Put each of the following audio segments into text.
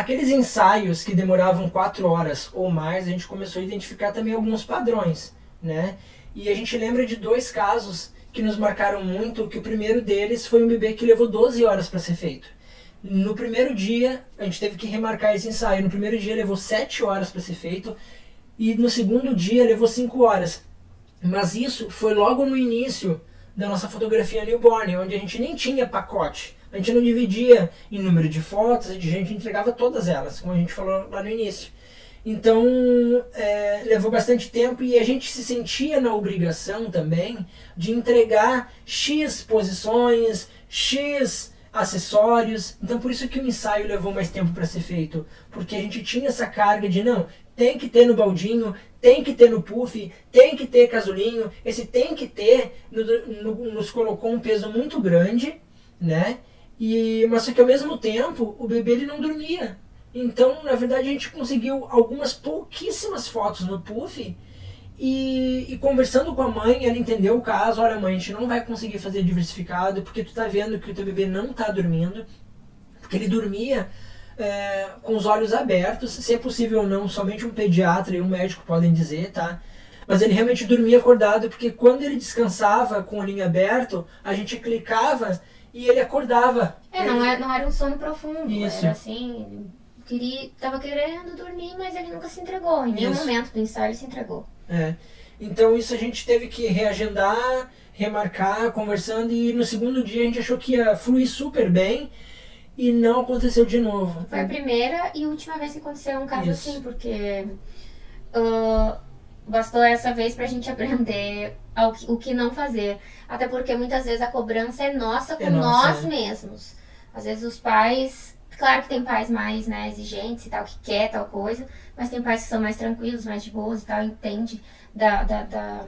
aqueles ensaios que demoravam quatro horas ou mais, a gente começou a identificar também alguns padrões, né? E a gente lembra de dois casos que nos marcaram muito, que o primeiro deles foi um bebê que levou 12 horas para ser feito. No primeiro dia, a gente teve que remarcar esse ensaio. No primeiro dia levou 7 horas para ser feito e no segundo dia levou 5 horas. Mas isso foi logo no início da nossa fotografia newborn, onde a gente nem tinha pacote. A gente não dividia em número de fotos, a gente entregava todas elas, como a gente falou lá no início. Então, é, levou bastante tempo e a gente se sentia na obrigação também de entregar X posições, X acessórios. Então, por isso que o ensaio levou mais tempo para ser feito. Porque a gente tinha essa carga de, não, tem que ter no baldinho, tem que ter no puff, tem que ter casulinho. Esse tem que ter no, no, nos colocou um peso muito grande, né? E, mas só que ao mesmo tempo, o bebê ele não dormia. Então, na verdade, a gente conseguiu algumas pouquíssimas fotos no puff e, e, conversando com a mãe, ela entendeu o caso. Olha, mãe, a gente não vai conseguir fazer diversificado porque tu tá vendo que o teu bebê não tá dormindo, porque ele dormia é, com os olhos abertos, se é possível ou não, somente um pediatra e um médico podem dizer, tá? Mas ele realmente dormia acordado porque quando ele descansava com o olhinho aberto, a gente clicava e ele acordava. É, ele... não, era, não era um sono profundo, Isso. era assim, queria, tava querendo dormir, mas ele nunca se entregou. Em nenhum momento do ensaio ele se entregou. É. Então isso a gente teve que reagendar, remarcar, conversando, e no segundo dia a gente achou que ia fluir super bem e não aconteceu de novo. Foi a primeira e última vez que aconteceu um caso isso. assim, porque uh, bastou essa vez pra gente aprender o que não fazer. Até porque muitas vezes a cobrança é nossa com é nossa, nós é. mesmos. Às vezes os pais Claro que tem pais mais né, exigentes e tal, que quer tal coisa, mas tem pais que são mais tranquilos, mais de boas e tal, entende da, da, da,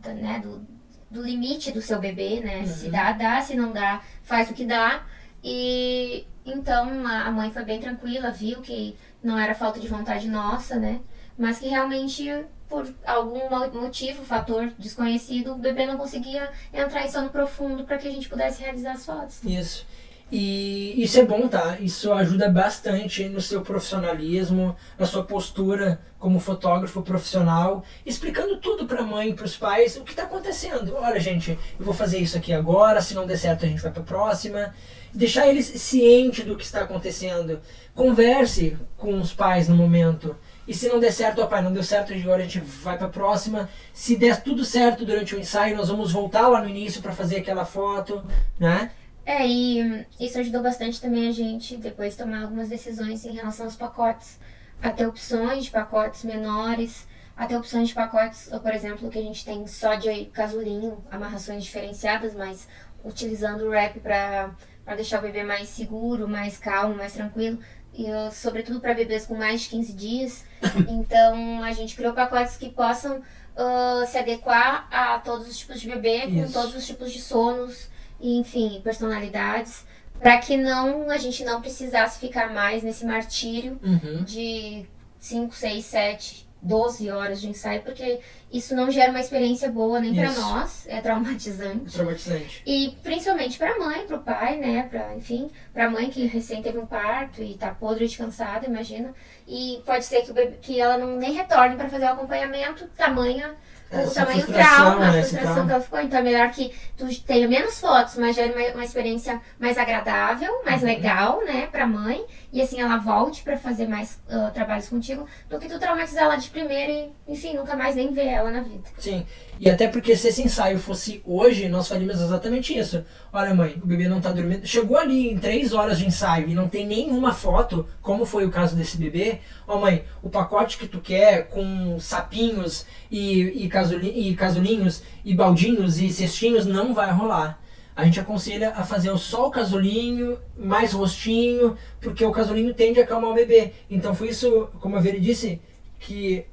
da né, do, do limite do seu bebê, né? Uhum. Se dá, dá, se não dá, faz o que dá. E então a mãe foi bem tranquila, viu que não era falta de vontade nossa, né? Mas que realmente por algum motivo, fator desconhecido, o bebê não conseguia entrar em sono profundo para que a gente pudesse realizar as fotos. Isso. E isso é bom, tá? Isso ajuda bastante no seu profissionalismo, na sua postura como fotógrafo profissional, explicando tudo para a mãe, para os pais, o que está acontecendo. Olha, gente, eu vou fazer isso aqui agora, se não der certo a gente vai para a próxima. Deixar eles cientes do que está acontecendo. Converse com os pais no momento. E se não der certo, ó pai, não deu certo, agora a gente vai para a próxima. Se der tudo certo durante o ensaio, nós vamos voltar lá no início para fazer aquela foto, né? É, e isso ajudou bastante também a gente depois tomar algumas decisões em relação aos pacotes. Até opções de pacotes menores, até opções de pacotes, por exemplo, que a gente tem só de casulinho, amarrações diferenciadas, mas utilizando o wrap para deixar o bebê mais seguro, mais calmo, mais tranquilo. E, sobretudo para bebês com mais de 15 dias. Então a gente criou pacotes que possam uh, se adequar a todos os tipos de bebê, Isso. com todos os tipos de sonos e, enfim, personalidades, para que não a gente não precisasse ficar mais nesse martírio uhum. de 5, 6, 7, 12 horas de ensaio, porque isso não gera uma experiência boa nem para nós, é traumatizante. Traumatizante. E principalmente para a mãe, para o pai, né, para, enfim, para a mãe que recém teve um parto e tá podre de cansada, imagina. E pode ser que, o bebê, que ela não nem retorne para fazer o acompanhamento, tamanha o tamanho trauma, a né, frustração que ela ficou. Então é melhor que tu tenha menos fotos, mas gere uma, uma experiência mais agradável, mais uhum. legal, né, pra mãe. E assim ela volte para fazer mais uh, trabalhos contigo, do que tu traumatizar ela de primeira e, enfim, nunca mais nem ver ela na vida. Sim. E até porque se esse ensaio fosse hoje, nós faríamos exatamente isso. Olha, mãe, o bebê não tá dormindo. Chegou ali em três horas de ensaio e não tem nenhuma foto, como foi o caso desse bebê. Ó, oh, mãe, o pacote que tu quer com sapinhos e, e, e casulinhos e baldinhos e cestinhos não vai rolar. A gente aconselha a fazer só o casulinho, mais rostinho, porque o casulinho tende a acalmar o bebê. Então foi isso, como a Veri disse, que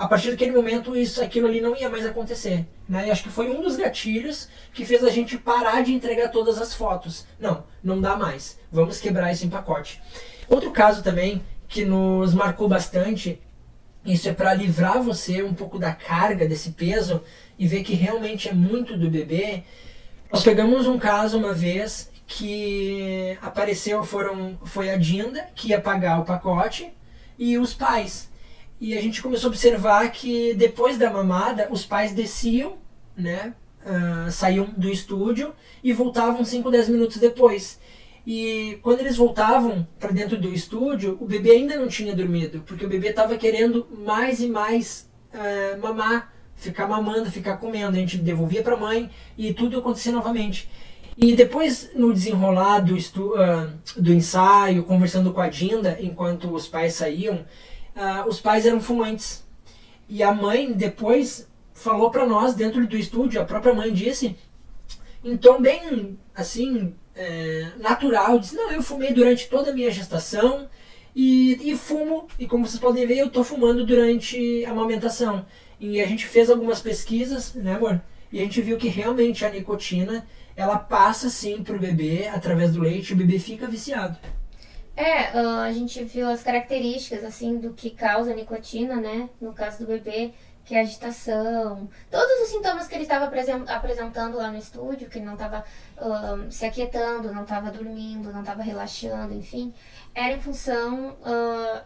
a partir daquele momento isso aquilo ali não ia mais acontecer né? E acho que foi um dos gatilhos que fez a gente parar de entregar todas as fotos não não dá mais vamos quebrar isso em pacote outro caso também que nos marcou bastante isso é para livrar você um pouco da carga desse peso e ver que realmente é muito do bebê nós pegamos um caso uma vez que apareceu foram foi a Dinda que ia pagar o pacote e os pais. E a gente começou a observar que depois da mamada os pais desciam, né, uh, saíam do estúdio e voltavam 5, 10 minutos depois. E quando eles voltavam para dentro do estúdio, o bebê ainda não tinha dormido, porque o bebê estava querendo mais e mais uh, mamar, ficar mamando, ficar comendo. A gente devolvia para a mãe e tudo acontecia novamente. E depois, no desenrolar do, uh, do ensaio, conversando com a Dinda, enquanto os pais saíam, uh, os pais eram fumantes. E a mãe depois falou para nós, dentro do estúdio, a própria mãe disse, em tom bem, assim, é, natural, disse, não, eu fumei durante toda a minha gestação e, e fumo, e como vocês podem ver, eu estou fumando durante a amamentação. E a gente fez algumas pesquisas, né, amor? E a gente viu que realmente a nicotina, ela passa sim pro bebê através do leite, o bebê fica viciado. É, a gente viu as características, assim, do que causa a nicotina, né? No caso do bebê, que é agitação, todos os sintomas que ele estava apresentando lá no estúdio, que ele não estava uh, se aquietando, não estava dormindo, não estava relaxando, enfim, era em função uh,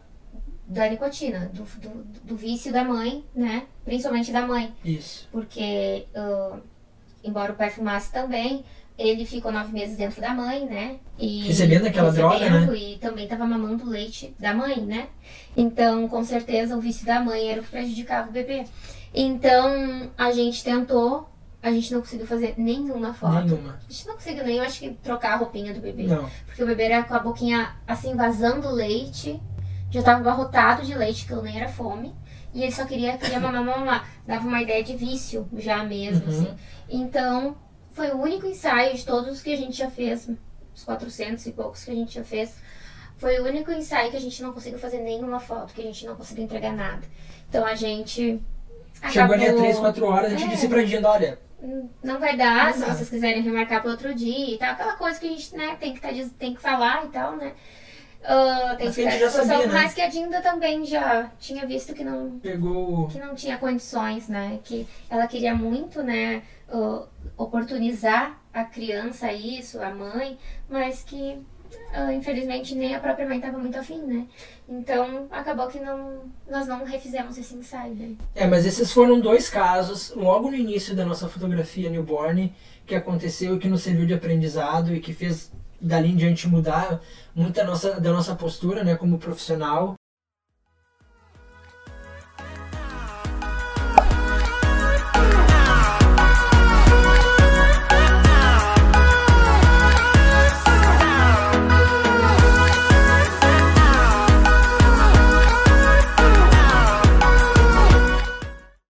da nicotina, do, do, do, vício da mãe, né? Principalmente da mãe. Isso. Porque, uh, embora o pai fumasse também, ele ficou nove meses dentro da mãe, né? E recebendo aquela recebendo, droga, né? E também estava mamando leite da mãe, né? Então, com certeza, o vício da mãe era o que prejudicava o bebê. Então, a gente tentou, a gente não conseguiu fazer nenhuma foto. Nenhuma. A gente não conseguiu nem, eu acho que, trocar a roupinha do bebê. Não. Porque o bebê era com a boquinha, assim, vazando leite. Já estava abarrotado de leite, que eu nem era fome. E ele só queria, queria mamar, mamar. Dava uma ideia de vício já mesmo, uhum. assim. Então, foi o único ensaio de todos os que a gente já fez, os 400 e poucos que a gente já fez. Foi o único ensaio que a gente não conseguiu fazer nenhuma foto, que a gente não conseguiu entregar nada. Então a gente. Chegou ali a 3, 4 horas, a gente é, disse pra Dinda, olha. Não vai dar, não se dá. vocês quiserem remarcar para outro dia e tal. Aquela coisa que a gente né, tem, que tá, tem que falar e tal, né? Uh, tem mas que, sabia, né? Mas que a Dinda também já tinha visto que não pegou que não tinha condições, né? Que ela queria muito, né? Uh, oportunizar a criança isso, a mãe, mas que uh, infelizmente nem a própria mãe estava muito afim, né? Então acabou que não, nós não refizemos esse ensaio. Né? É, mas esses foram dois casos logo no início da nossa fotografia newborn que aconteceu e que nos serviu de aprendizado e que fez dali em diante mudar muito a nossa, da nossa postura né, como profissional.